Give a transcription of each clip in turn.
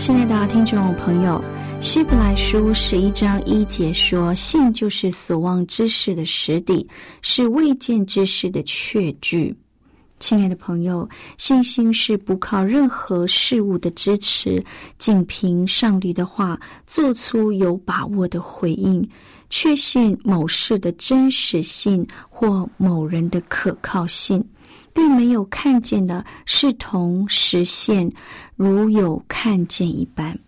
亲爱的听众朋友。希伯来书十一章一节说：“信就是所望之事的实底，是未见之事的确据。”亲爱的朋友，信心是不靠任何事物的支持，仅凭上帝的话做出有把握的回应，确信某事的真实性或某人的可靠性，并没有看见的视同实现，如有看见一般。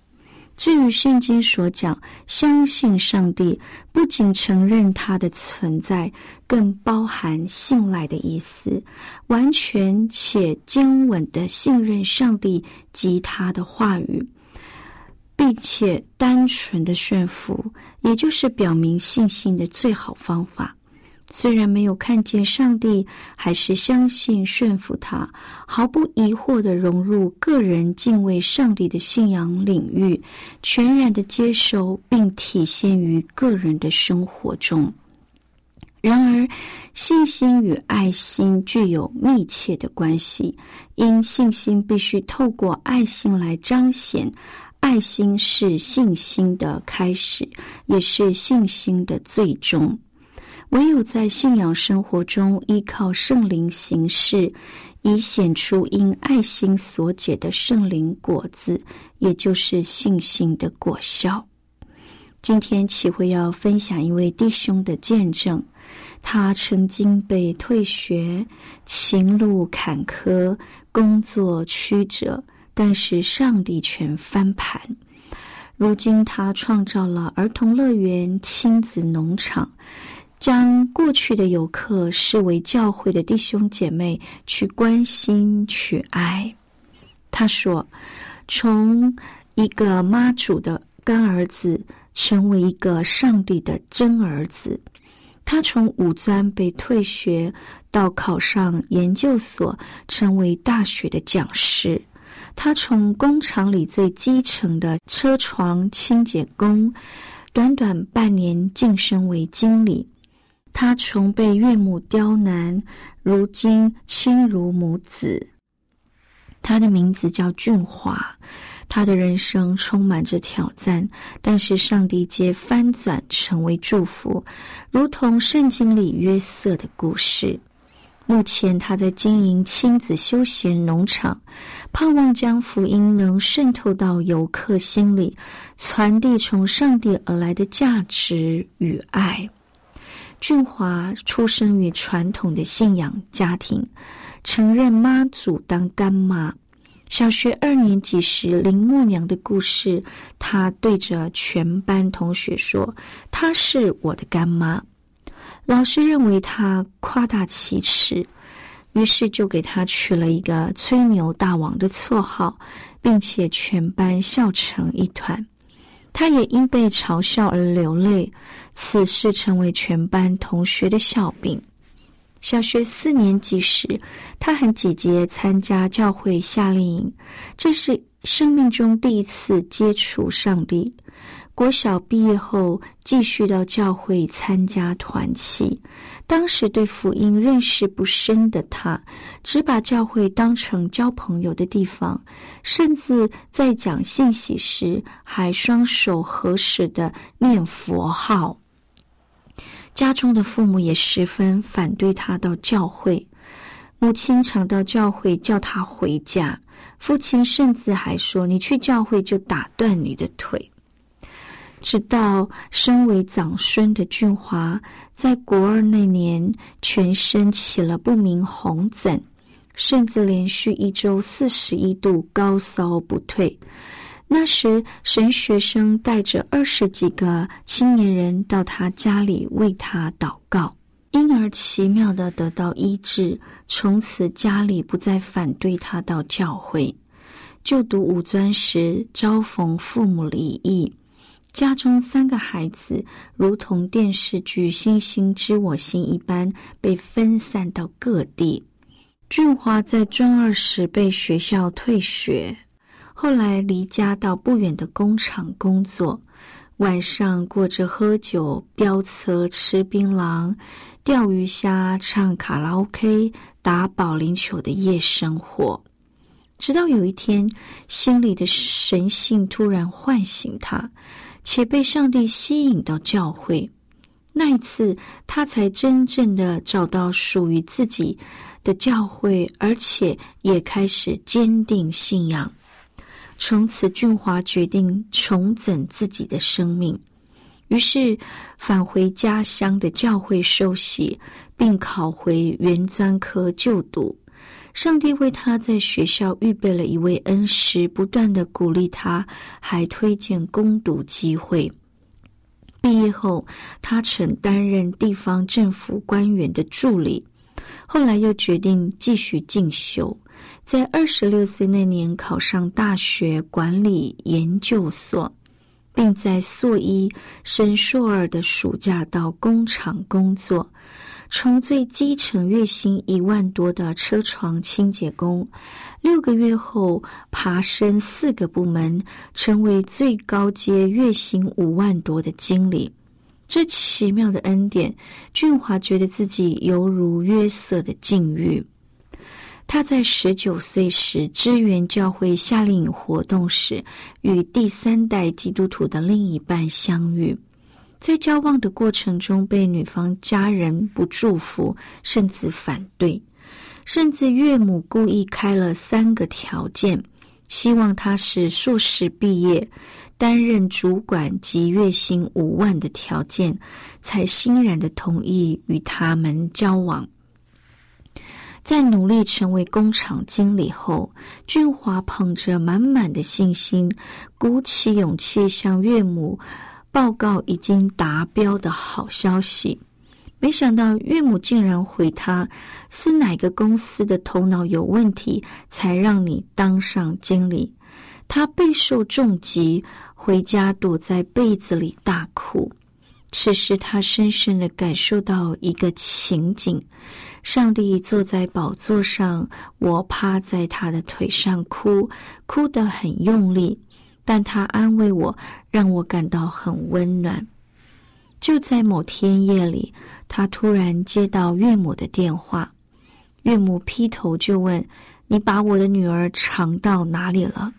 至于圣经所讲，相信上帝，不仅承认他的存在，更包含信赖的意思，完全且坚稳的信任上帝及他的话语，并且单纯的顺服，也就是表明信心的最好方法。虽然没有看见上帝，还是相信顺服他，毫不疑惑的融入个人敬畏上帝的信仰领域，全然的接受并体现于个人的生活中。然而，信心与爱心具有密切的关系，因信心必须透过爱心来彰显，爱心是信心的开始，也是信心的最终。唯有在信仰生活中依靠圣灵行事，以显出因爱心所结的圣灵果子，也就是信心的果效。今天启会要分享一位弟兄的见证，他曾经被退学、情路坎坷、工作曲折，但是上帝全翻盘。如今他创造了儿童乐园、亲子农场。将过去的游客视为教会的弟兄姐妹，去关心、去爱。他说：“从一个妈祖的干儿子，成为一个上帝的真儿子。他从五专被退学，到考上研究所，成为大学的讲师。他从工厂里最基层的车床清洁工，短短半年晋升为经理。”他从被岳母刁难，如今亲如母子。他的名字叫俊华，他的人生充满着挑战，但是上帝皆翻转成为祝福，如同圣经里约瑟的故事。目前他在经营亲子休闲农场，盼望将福音能渗透到游客心里，传递从上帝而来的价值与爱。俊华出生于传统的信仰家庭，承认妈祖当干妈。小学二年级时，林默娘的故事，他对着全班同学说：“她是我的干妈。”老师认为他夸大其词，于是就给他取了一个“吹牛大王”的绰号，并且全班笑成一团。他也因被嘲笑而流泪，此事成为全班同学的笑柄。小学四年级时，他和姐姐参加教会夏令营，这是生命中第一次接触上帝。国小毕业后，继续到教会参加团契。当时对福音认识不深的他，只把教会当成交朋友的地方，甚至在讲信息时还双手合十的念佛号。家中的父母也十分反对他到教会。母亲常到教会叫他回家，父亲甚至还说：“你去教会就打断你的腿。”直到身为长孙的俊华在国二那年，全身起了不明红疹，甚至连续一周四十一度高烧不退。那时，神学生带着二十几个青年人到他家里为他祷告，因而奇妙的得到医治。从此，家里不再反对他到教会就读五专时，遭逢父母离异。家中三个孩子如同电视剧《星星知我心》一般被分散到各地。俊华在中二时被学校退学，后来离家到不远的工厂工作，晚上过着喝酒、飙车、吃槟榔、钓鱼虾、唱卡拉 OK、打保龄球的夜生活。直到有一天，心里的神性突然唤醒他。且被上帝吸引到教会，那一次他才真正的找到属于自己的教会，而且也开始坚定信仰。从此，俊华决定重整自己的生命，于是返回家乡的教会受洗，并考回原专科就读。上帝为他在学校预备了一位恩师，不断的鼓励他，还推荐攻读机会。毕业后，他曾担任地方政府官员的助理，后来又决定继续进修，在二十六岁那年考上大学管理研究所，并在硕一升硕二的暑假到工厂工作。从最基层月薪一万多的车床清洁工，六个月后爬升四个部门，成为最高阶月薪五万多的经理。这奇妙的恩典，俊华觉得自己犹如约瑟的境遇。他在十九岁时支援教会夏令营活动时，与第三代基督徒的另一半相遇。在交往的过程中，被女方家人不祝福，甚至反对，甚至岳母故意开了三个条件，希望他是硕士毕业、担任主管及月薪五万的条件，才欣然的同意与他们交往。在努力成为工厂经理后，俊华捧着满满的信心，鼓起勇气向岳母。报告已经达标的好消息，没想到岳母竟然回他：“是哪个公司的头脑有问题，才让你当上经理？”他备受重击，回家躲在被子里大哭。此时，他深深的感受到一个情景：上帝坐在宝座上，我趴在他的腿上哭，哭得很用力。但他安慰我，让我感到很温暖。就在某天夜里，他突然接到岳母的电话，岳母劈头就问：“你把我的女儿藏到哪里了？”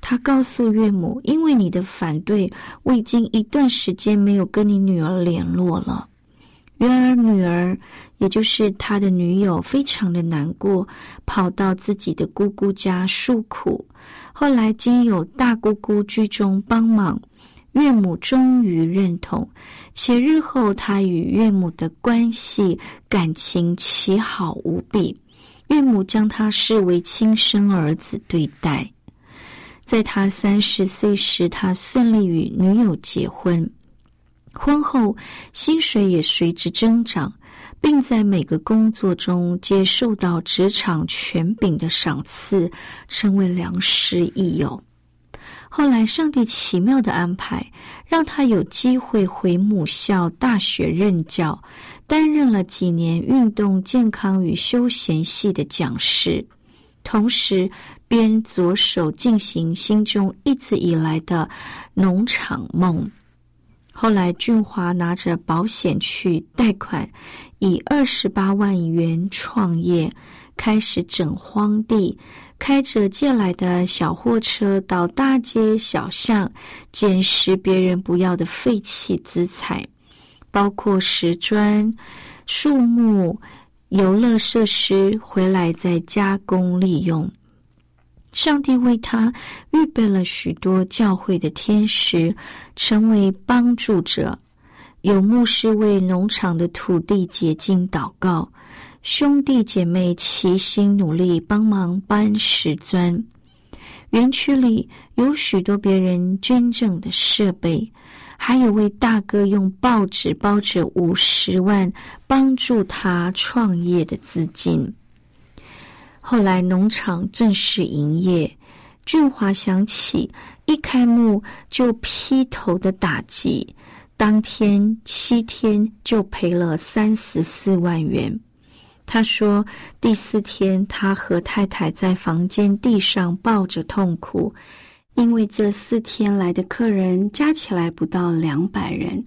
他告诉岳母：“因为你的反对，我已经一段时间没有跟你女儿联络了。”然而，女儿，也就是他的女友，非常的难过，跑到自己的姑姑家诉苦。后来，经有大姑姑居中帮忙，岳母终于认同，且日后他与岳母的关系感情奇好无比，岳母将他视为亲生儿子对待。在他三十岁时，他顺利与女友结婚。婚后，薪水也随之增长，并在每个工作中接受到职场权柄的赏赐，成为良师益友。后来，上帝奇妙的安排，让他有机会回母校大学任教，担任了几年运动健康与休闲系的讲师，同时边着手进行心中一直以来的农场梦。后来，俊华拿着保险去贷款，以二十八万元创业，开始整荒地，开着借来的小货车到大街小巷捡拾别人不要的废弃资产，包括石砖、树木、游乐设施回来再加工利用。上帝为他预备了许多教会的天使，成为帮助者。有牧师为农场的土地洁净祷告，兄弟姐妹齐心努力帮忙搬石砖。园区里有许多别人捐赠的设备。还有位大哥用报纸包着五十万，帮助他创业的资金。后来农场正式营业，俊华想起一开幕就劈头的打击，当天七天就赔了三十四万元。他说，第四天他和太太在房间地上抱着痛哭。因为这四天来的客人加起来不到两百人，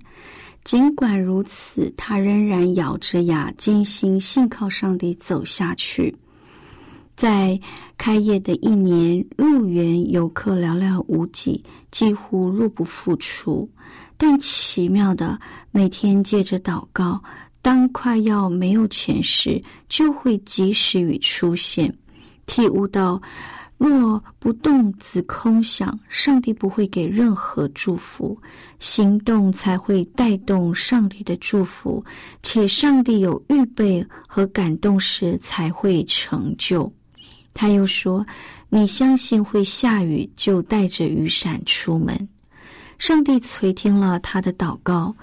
尽管如此，他仍然咬着牙，坚信信靠上帝走下去。在开业的一年，入园游客寥寥无几，几乎入不敷出。但奇妙的，每天借着祷告，当快要没有钱时，就会及时雨出现，体悟到。若不动则空想，上帝不会给任何祝福，行动才会带动上帝的祝福，且上帝有预备和感动时才会成就。他又说：“你相信会下雨，就带着雨伞出门。”上帝垂听了他的祷告，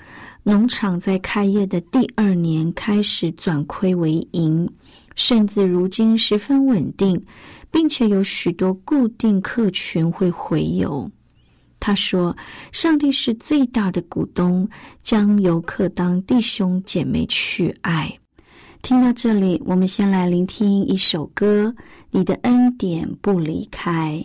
农场在开业的第二年开始转亏为盈，甚至如今十分稳定。并且有许多固定客群会回游。他说：“上帝是最大的股东，将游客当弟兄姐妹去爱。”听到这里，我们先来聆听一首歌：《你的恩典不离开》。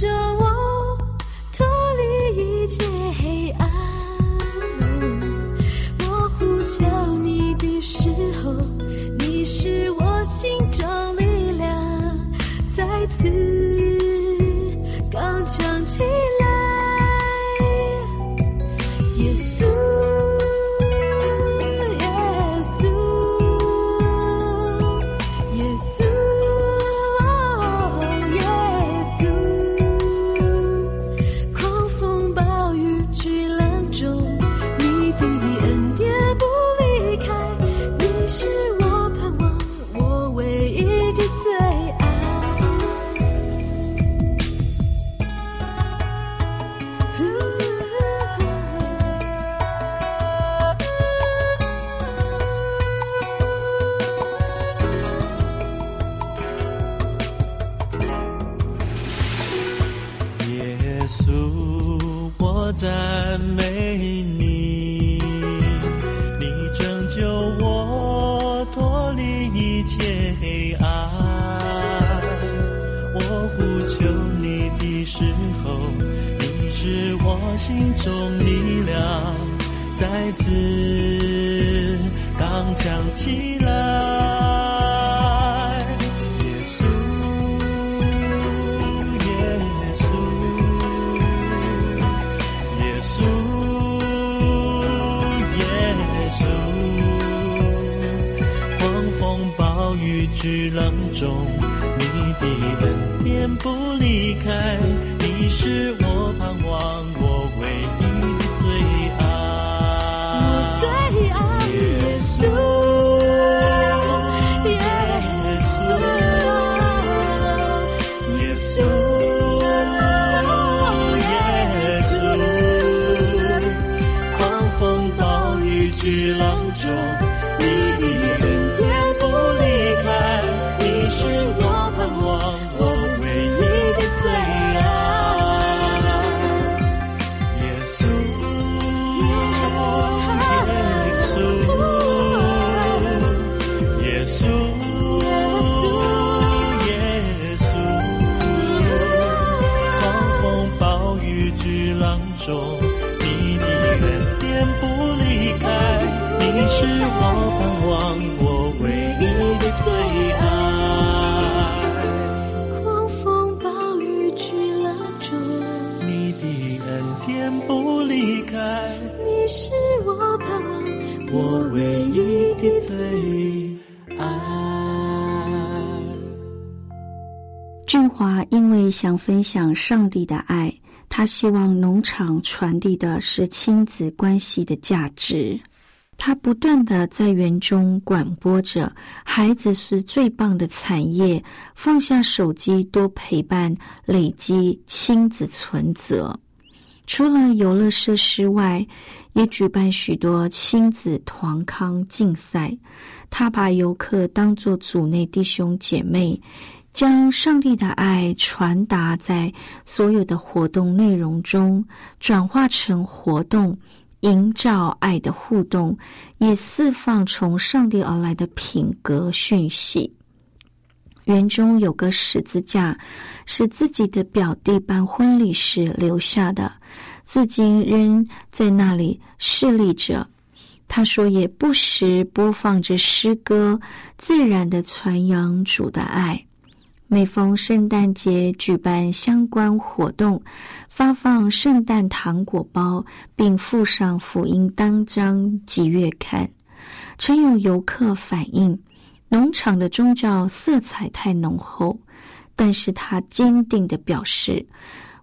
巨开，你是我盼望，我唯一的最爱。我最爱耶稣，耶稣，耶稣，耶稣。狂风暴雨巨浪中。想分享上帝的爱，他希望农场传递的是亲子关系的价值。他不断的在园中广播着：“孩子是最棒的产业，放下手机，多陪伴，累积亲子存折。”除了游乐设施外，也举办许多亲子团康竞赛。他把游客当作组内弟兄姐妹，将上帝的爱传达在所有的活动内容中，转化成活动，营造爱的互动，也释放从上帝而来的品格讯息。园中有个十字架，是自己的表弟办婚礼时留下的，至今仍在那里侍立着。他说，也不时播放着诗歌，自然的传扬主的爱。每逢圣诞节，举办相关活动，发放圣诞糖果包，并附上福音单张及月刊。曾有游客反映，农场的宗教色彩太浓厚，但是他坚定的表示：“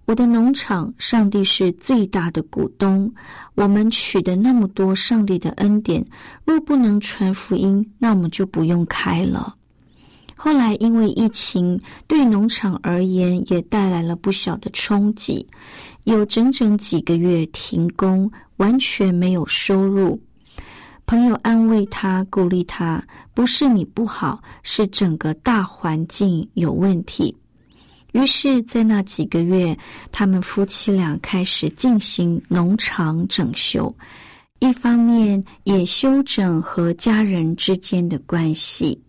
我的农场，上帝是最大的股东。我们取得那么多上帝的恩典，若不能传福音，那我们就不用开了。”后来，因为疫情对农场而言也带来了不小的冲击，有整整几个月停工，完全没有收入。朋友安慰他，鼓励他：“不是你不好，是整个大环境有问题。”于是，在那几个月，他们夫妻俩开始进行农场整修，一方面也修整和家人之间的关系。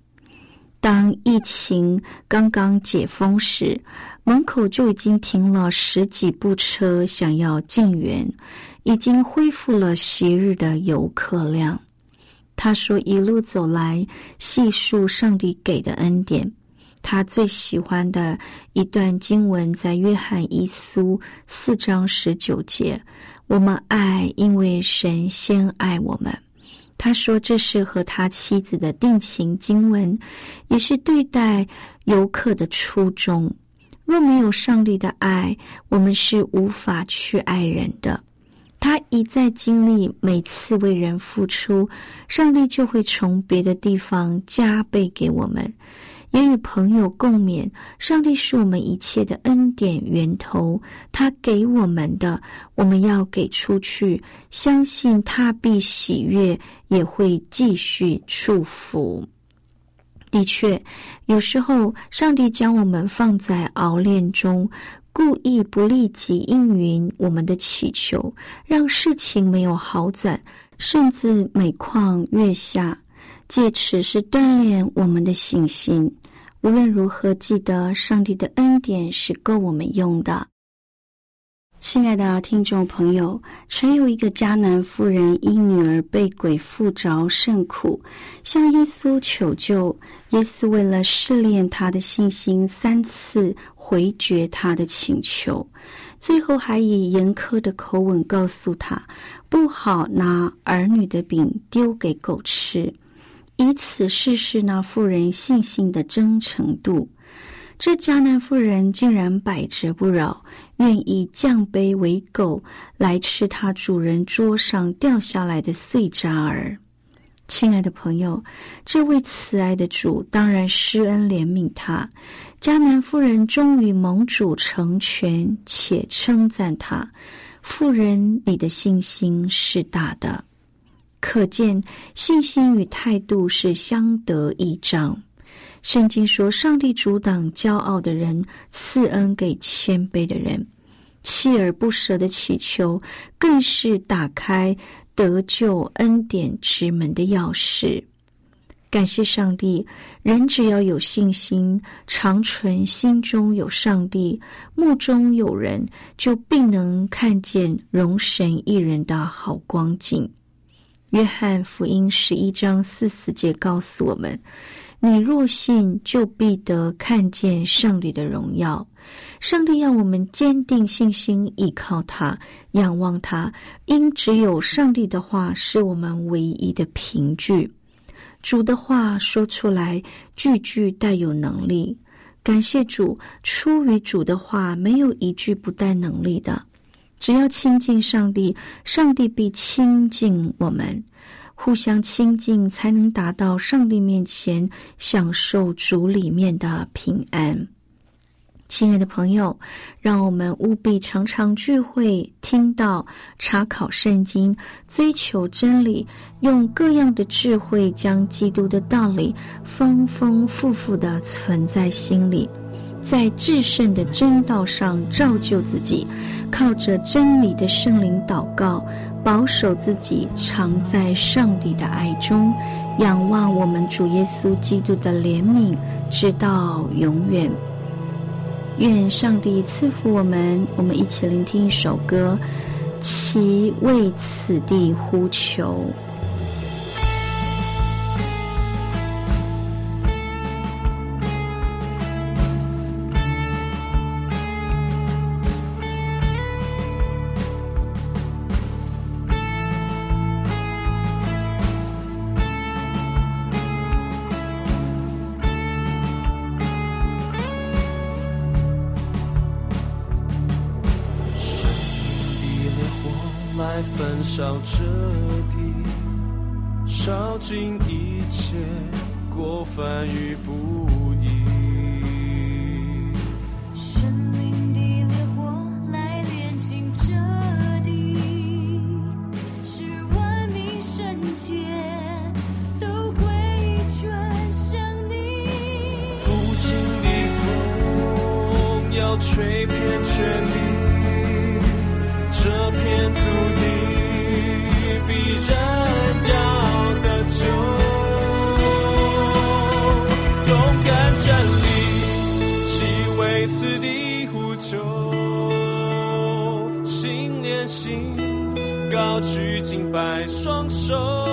当疫情刚刚解封时，门口就已经停了十几部车，想要进园，已经恢复了昔日的游客量。他说：“一路走来，细数上帝给的恩典。他最喜欢的一段经文在约翰一书四章十九节：我们爱，因为神先爱我们。”他说：“这是和他妻子的定情经文，也是对待游客的初衷。若没有上帝的爱，我们是无法去爱人的。他一再经历，每次为人付出，上帝就会从别的地方加倍给我们。也与朋友共勉：上帝是我们一切的恩典源头，他给我们的，我们要给出去，相信他必喜悦。”也会继续祝福。的确，有时候上帝将我们放在熬炼中，故意不立即应允我们的祈求，让事情没有好转，甚至每况愈下，借此是锻炼我们的信心。无论如何，记得上帝的恩典是够我们用的。亲爱的听众朋友，曾有一个迦南妇人，因女儿被鬼附着甚苦，向耶稣求救。耶稣为了试炼他的信心，三次回绝他的请求，最后还以严苛的口吻告诉他，不好拿儿女的饼丢给狗吃，以此试试那妇人信心的真诚度。这迦南妇人竟然百折不挠，愿意降卑为狗来吃他主人桌上掉下来的碎渣儿。亲爱的朋友，这位慈爱的主当然施恩怜悯他。迦南妇人终于蒙主成全，且称赞他：“妇人，你的信心是大的。”可见信心与态度是相得益彰。圣经说：“上帝阻挡骄傲的人，赐恩给谦卑的人。锲而不舍的祈求，更是打开得救恩典之门的钥匙。”感谢上帝，人只要有信心，长存心中有上帝，目中有人，就必能看见容神一人的好光景。约翰福音十一章四四节告诉我们：“你若信，就必得看见上帝的荣耀。”上帝要我们坚定信心，依靠他，仰望他，因只有上帝的话是我们唯一的凭据。主的话说出来，句句带有能力。感谢主，出于主的话，没有一句不带能力的。只要亲近上帝，上帝必亲近我们。互相亲近，才能达到上帝面前享受主里面的平安。亲爱的朋友，让我们务必常常聚会、听到、查考圣经、追求真理，用各样的智慧将基督的道理丰丰富富的存在心里，在至圣的真道上造就自己，靠着真理的圣灵祷告，保守自己常在上帝的爱中，仰望我们主耶稣基督的怜悯，直到永远。愿上帝赐福我们，我们一起聆听一首歌，《其为此地呼求》。燃烧彻底，烧尽一切过犯与不双手，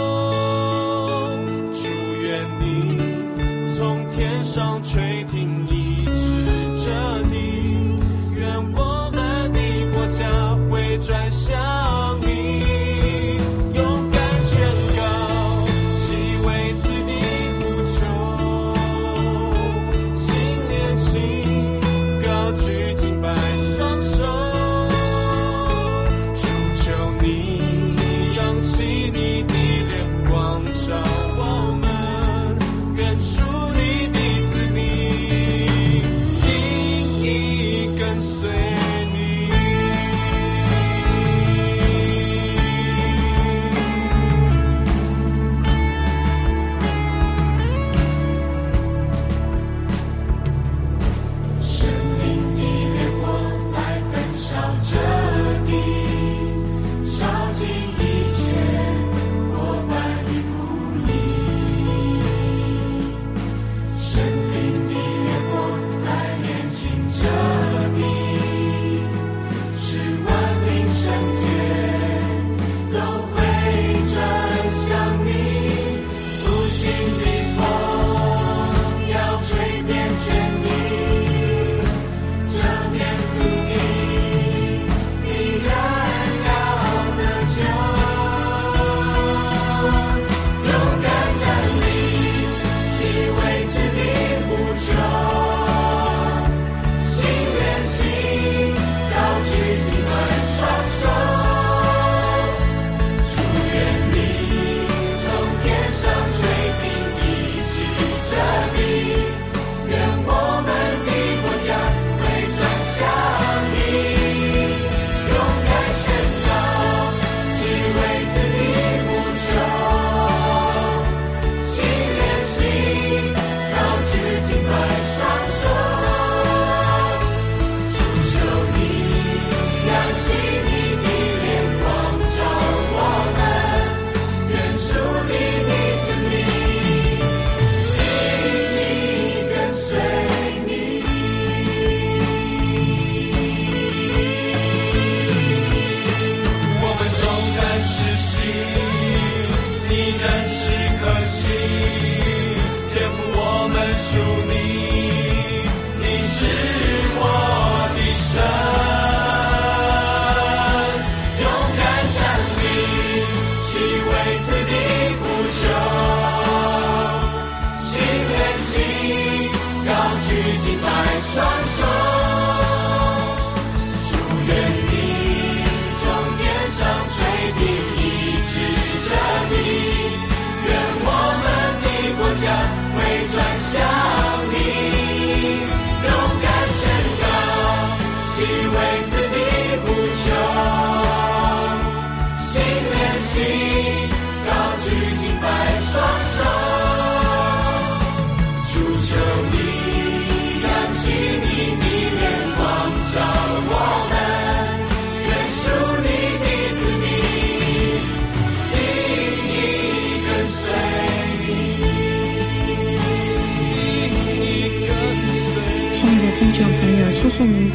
依然是颗星，肩负我们使命。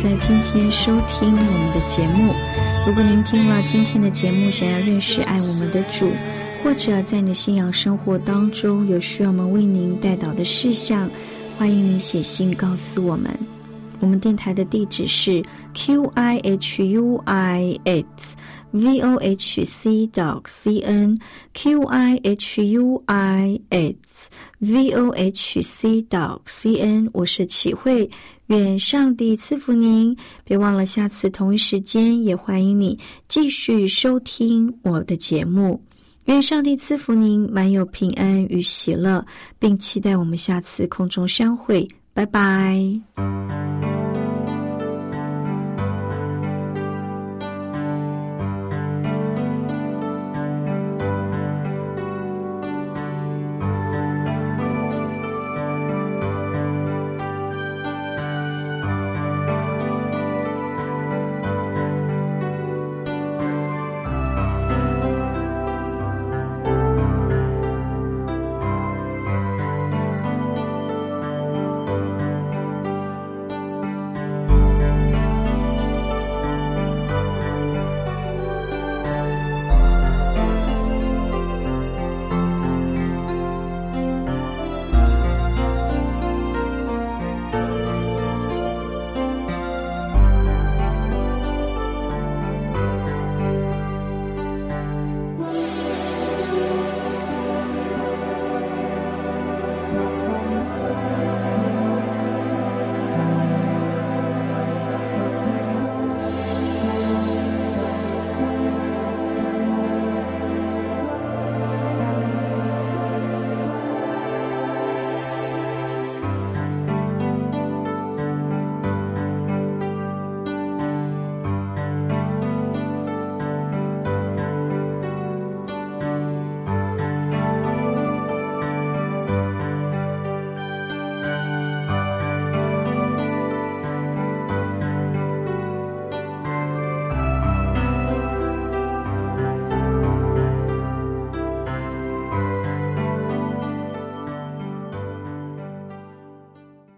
在今天收听我们的节目。如果您听了今天的节目，想要认识爱我们的主，或者在你的信仰生活当中有需要我们为您带导的事项，欢迎您写信告诉我们。我们电台的地址是 q i h u i s v o h c dot c n q i h u i s v o h c dot c n。我是启慧，愿上帝赐福您。别忘了下次同一时间，也欢迎你继续收听我的节目。愿上帝赐福您，满有平安与喜乐，并期待我们下次空中相会。拜拜。